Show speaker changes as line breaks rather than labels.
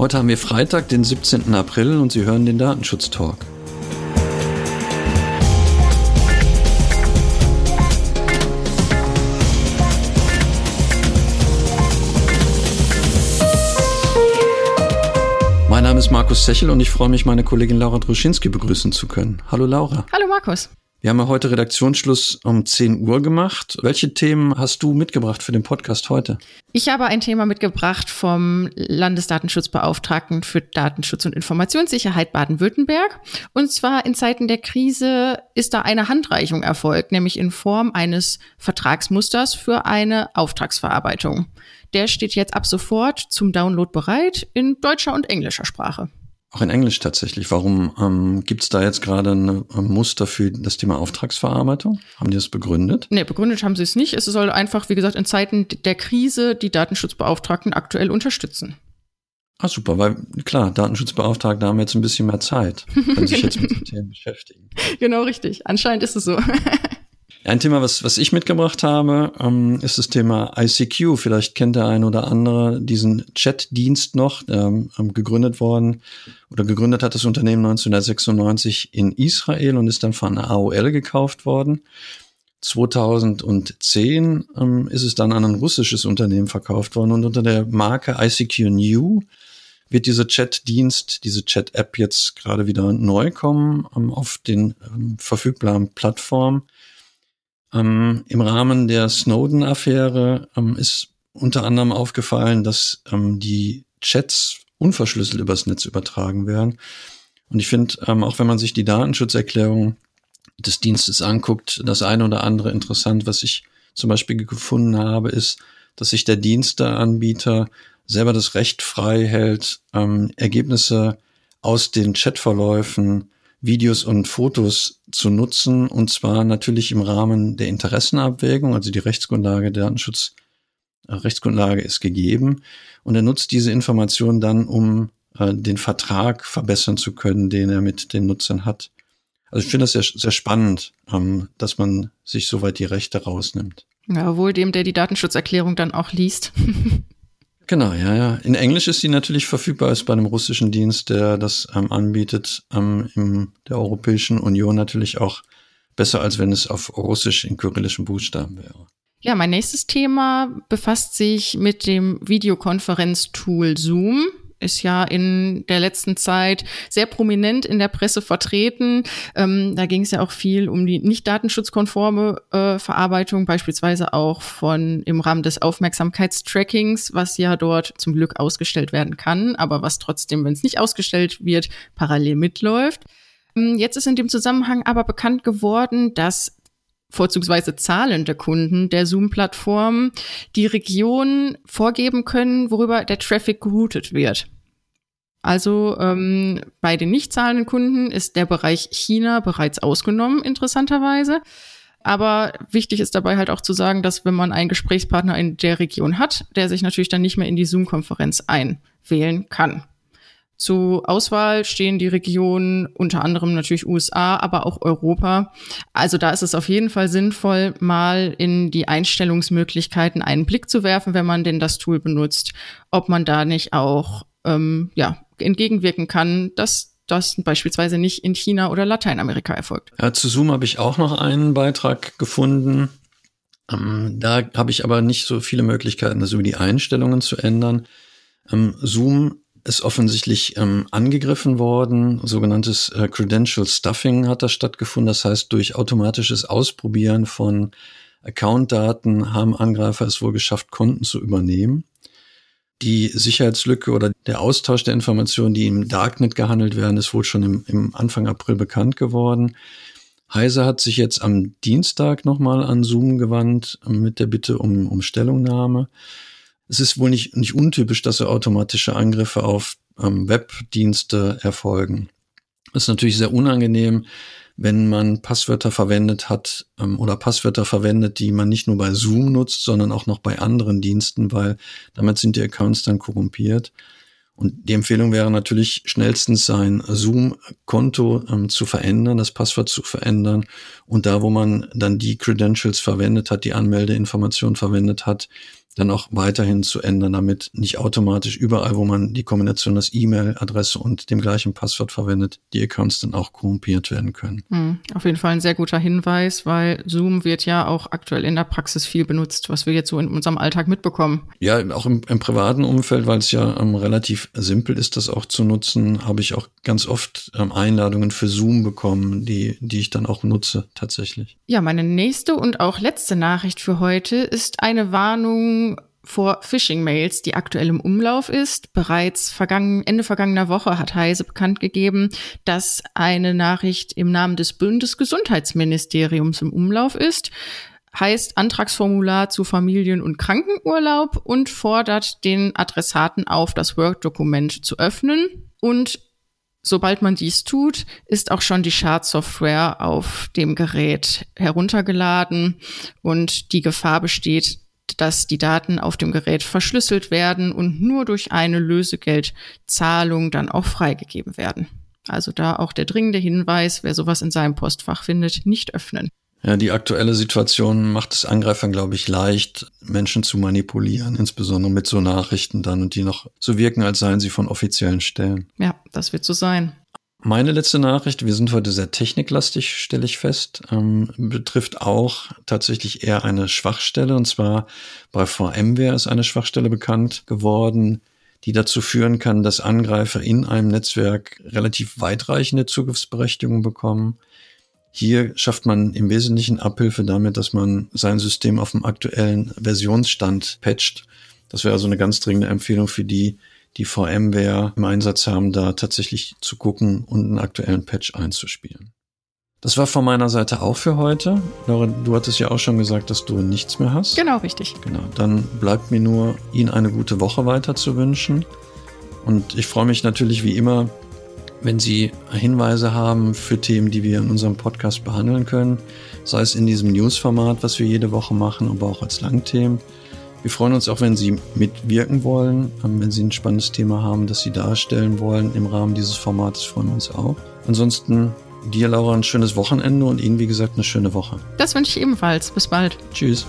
Heute haben wir Freitag, den 17. April und Sie hören den Datenschutz-Talk. Mein Name ist Markus Sechel und ich freue mich, meine Kollegin Laura Druschinski begrüßen zu können. Hallo Laura.
Hallo Markus.
Wir haben ja heute Redaktionsschluss um 10 Uhr gemacht. Welche Themen hast du mitgebracht für den Podcast heute?
Ich habe ein Thema mitgebracht vom Landesdatenschutzbeauftragten für Datenschutz und Informationssicherheit Baden-Württemberg. Und zwar in Zeiten der Krise ist da eine Handreichung erfolgt, nämlich in Form eines Vertragsmusters für eine Auftragsverarbeitung. Der steht jetzt ab sofort zum Download bereit in deutscher und englischer Sprache.
Auch in Englisch tatsächlich. Warum ähm, gibt es da jetzt gerade ein Muster für das Thema Auftragsverarbeitung? Haben die das begründet?
Nee, begründet haben sie es nicht. Es soll einfach, wie gesagt, in Zeiten der Krise die Datenschutzbeauftragten aktuell unterstützen.
Ah, super, weil klar, Datenschutzbeauftragte haben jetzt ein bisschen mehr Zeit, können sich jetzt mit den Themen beschäftigen.
Genau, richtig. Anscheinend ist es so.
Ein Thema, was, was ich mitgebracht habe, ähm, ist das Thema ICQ. Vielleicht kennt der ein oder andere diesen Chat-Dienst noch, ähm, gegründet worden oder gegründet hat das Unternehmen 1996 in Israel und ist dann von AOL gekauft worden. 2010 ähm, ist es dann an ein russisches Unternehmen verkauft worden und unter der Marke ICQ New wird dieser Chat-Dienst, diese Chat-App jetzt gerade wieder neu kommen ähm, auf den verfügbaren Plattformen. Ähm, Im Rahmen der Snowden-Affäre ähm, ist unter anderem aufgefallen, dass ähm, die Chats unverschlüsselt übers Netz übertragen werden. Und ich finde, ähm, auch wenn man sich die Datenschutzerklärung des Dienstes anguckt, das eine oder andere interessant, was ich zum Beispiel gefunden habe, ist, dass sich der Diensteanbieter selber das Recht frei hält, ähm, Ergebnisse aus den Chatverläufen Videos und Fotos zu nutzen und zwar natürlich im Rahmen der Interessenabwägung, also die Rechtsgrundlage der Datenschutz äh, Rechtsgrundlage ist gegeben und er nutzt diese Information dann, um äh, den Vertrag verbessern zu können, den er mit den Nutzern hat. Also ich finde das sehr, sehr spannend, ähm, dass man sich soweit die Rechte rausnimmt.
Ja, wohl dem, der die Datenschutzerklärung dann auch liest.
Genau, ja, ja. In Englisch ist sie natürlich verfügbar, ist bei einem russischen Dienst, der das ähm, anbietet, ähm, in der Europäischen Union natürlich auch besser, als wenn es auf Russisch in kyrillischen Buchstaben wäre.
Ja, mein nächstes Thema befasst sich mit dem Videokonferenztool Zoom ist ja in der letzten Zeit sehr prominent in der Presse vertreten. Ähm, da ging es ja auch viel um die nicht datenschutzkonforme äh, Verarbeitung, beispielsweise auch von im Rahmen des Aufmerksamkeitstrackings, was ja dort zum Glück ausgestellt werden kann, aber was trotzdem, wenn es nicht ausgestellt wird, parallel mitläuft. Ähm, jetzt ist in dem Zusammenhang aber bekannt geworden, dass vorzugsweise zahlende Kunden der Zoom-Plattform die Region vorgeben können, worüber der Traffic geroutet wird. Also ähm, bei den nicht zahlenden Kunden ist der Bereich China bereits ausgenommen, interessanterweise. Aber wichtig ist dabei halt auch zu sagen, dass wenn man einen Gesprächspartner in der Region hat, der sich natürlich dann nicht mehr in die Zoom-Konferenz einwählen kann. Zur Auswahl stehen die Regionen unter anderem natürlich USA, aber auch Europa. Also da ist es auf jeden Fall sinnvoll, mal in die Einstellungsmöglichkeiten einen Blick zu werfen, wenn man denn das Tool benutzt, ob man da nicht auch ähm, ja, entgegenwirken kann, dass das beispielsweise nicht in China oder Lateinamerika erfolgt.
Ja, zu Zoom habe ich auch noch einen Beitrag gefunden. Ähm, da habe ich aber nicht so viele Möglichkeiten, das über die Einstellungen zu ändern. Ähm, Zoom ist offensichtlich ähm, angegriffen worden. Sogenanntes äh, Credential Stuffing hat da stattgefunden. Das heißt, durch automatisches Ausprobieren von Accountdaten haben Angreifer es wohl geschafft, Konten zu übernehmen. Die Sicherheitslücke oder der Austausch der Informationen, die im Darknet gehandelt werden, ist wohl schon im, im Anfang April bekannt geworden. Heise hat sich jetzt am Dienstag nochmal an Zoom gewandt mit der Bitte um, um Stellungnahme es ist wohl nicht, nicht untypisch, dass so automatische Angriffe auf ähm, Webdienste erfolgen. Das ist natürlich sehr unangenehm, wenn man Passwörter verwendet hat ähm, oder Passwörter verwendet, die man nicht nur bei Zoom nutzt, sondern auch noch bei anderen Diensten, weil damit sind die Accounts dann korrumpiert. Und die Empfehlung wäre natürlich schnellstens sein Zoom-Konto ähm, zu verändern, das Passwort zu verändern und da, wo man dann die Credentials verwendet hat, die Anmeldeinformation verwendet hat, dann auch weiterhin zu ändern, damit nicht automatisch überall, wo man die Kombination aus E-Mail-Adresse und dem gleichen Passwort verwendet, die Accounts dann auch korrumpiert werden können.
Hm, auf jeden Fall ein sehr guter Hinweis, weil Zoom wird ja auch aktuell in der Praxis viel benutzt, was wir jetzt so in unserem Alltag mitbekommen.
Ja, auch im, im privaten Umfeld, weil es ja ähm, relativ simpel ist, das auch zu nutzen, habe ich auch ganz oft ähm, Einladungen für Zoom bekommen, die, die ich dann auch nutze tatsächlich.
Ja, meine nächste und auch letzte Nachricht für heute ist eine Warnung vor Phishing-Mails, die aktuell im Umlauf ist. Bereits vergangen, Ende vergangener Woche hat Heise bekannt gegeben, dass eine Nachricht im Namen des Bundesgesundheitsministeriums im Umlauf ist. Heißt Antragsformular zu Familien- und Krankenurlaub und fordert den Adressaten auf, das Word-Dokument zu öffnen. Und sobald man dies tut, ist auch schon die Schadsoftware auf dem Gerät heruntergeladen und die Gefahr besteht, dass die Daten auf dem Gerät verschlüsselt werden und nur durch eine Lösegeldzahlung dann auch freigegeben werden. Also da auch der dringende Hinweis, wer sowas in seinem Postfach findet, nicht öffnen.
Ja, die aktuelle Situation macht es Angreifern, glaube ich, leicht, Menschen zu manipulieren, insbesondere mit so Nachrichten dann und die noch so wirken, als seien sie von offiziellen Stellen.
Ja, das wird so sein.
Meine letzte Nachricht, wir sind heute sehr techniklastig, stelle ich fest, ähm, betrifft auch tatsächlich eher eine Schwachstelle. Und zwar bei VMware ist eine Schwachstelle bekannt geworden, die dazu führen kann, dass Angreifer in einem Netzwerk relativ weitreichende Zugriffsberechtigungen bekommen. Hier schafft man im Wesentlichen Abhilfe damit, dass man sein System auf dem aktuellen Versionsstand patcht. Das wäre also eine ganz dringende Empfehlung für die, die VMware im Einsatz haben, da tatsächlich zu gucken und einen aktuellen Patch einzuspielen. Das war von meiner Seite auch für heute. Laura, du hattest ja auch schon gesagt, dass du nichts mehr hast.
Genau, richtig.
Genau. Dann bleibt mir nur, Ihnen eine gute Woche weiter zu wünschen. Und ich freue mich natürlich wie immer, wenn Sie Hinweise haben für Themen, die wir in unserem Podcast behandeln können. Sei es in diesem News-Format, was wir jede Woche machen, aber auch als Langthemen. Wir freuen uns auch, wenn Sie mitwirken wollen, ähm, wenn Sie ein spannendes Thema haben, das Sie darstellen wollen im Rahmen dieses Formates, freuen wir uns auch. Ansonsten dir, Laura, ein schönes Wochenende und Ihnen, wie gesagt, eine schöne Woche.
Das wünsche ich ebenfalls. Bis bald.
Tschüss.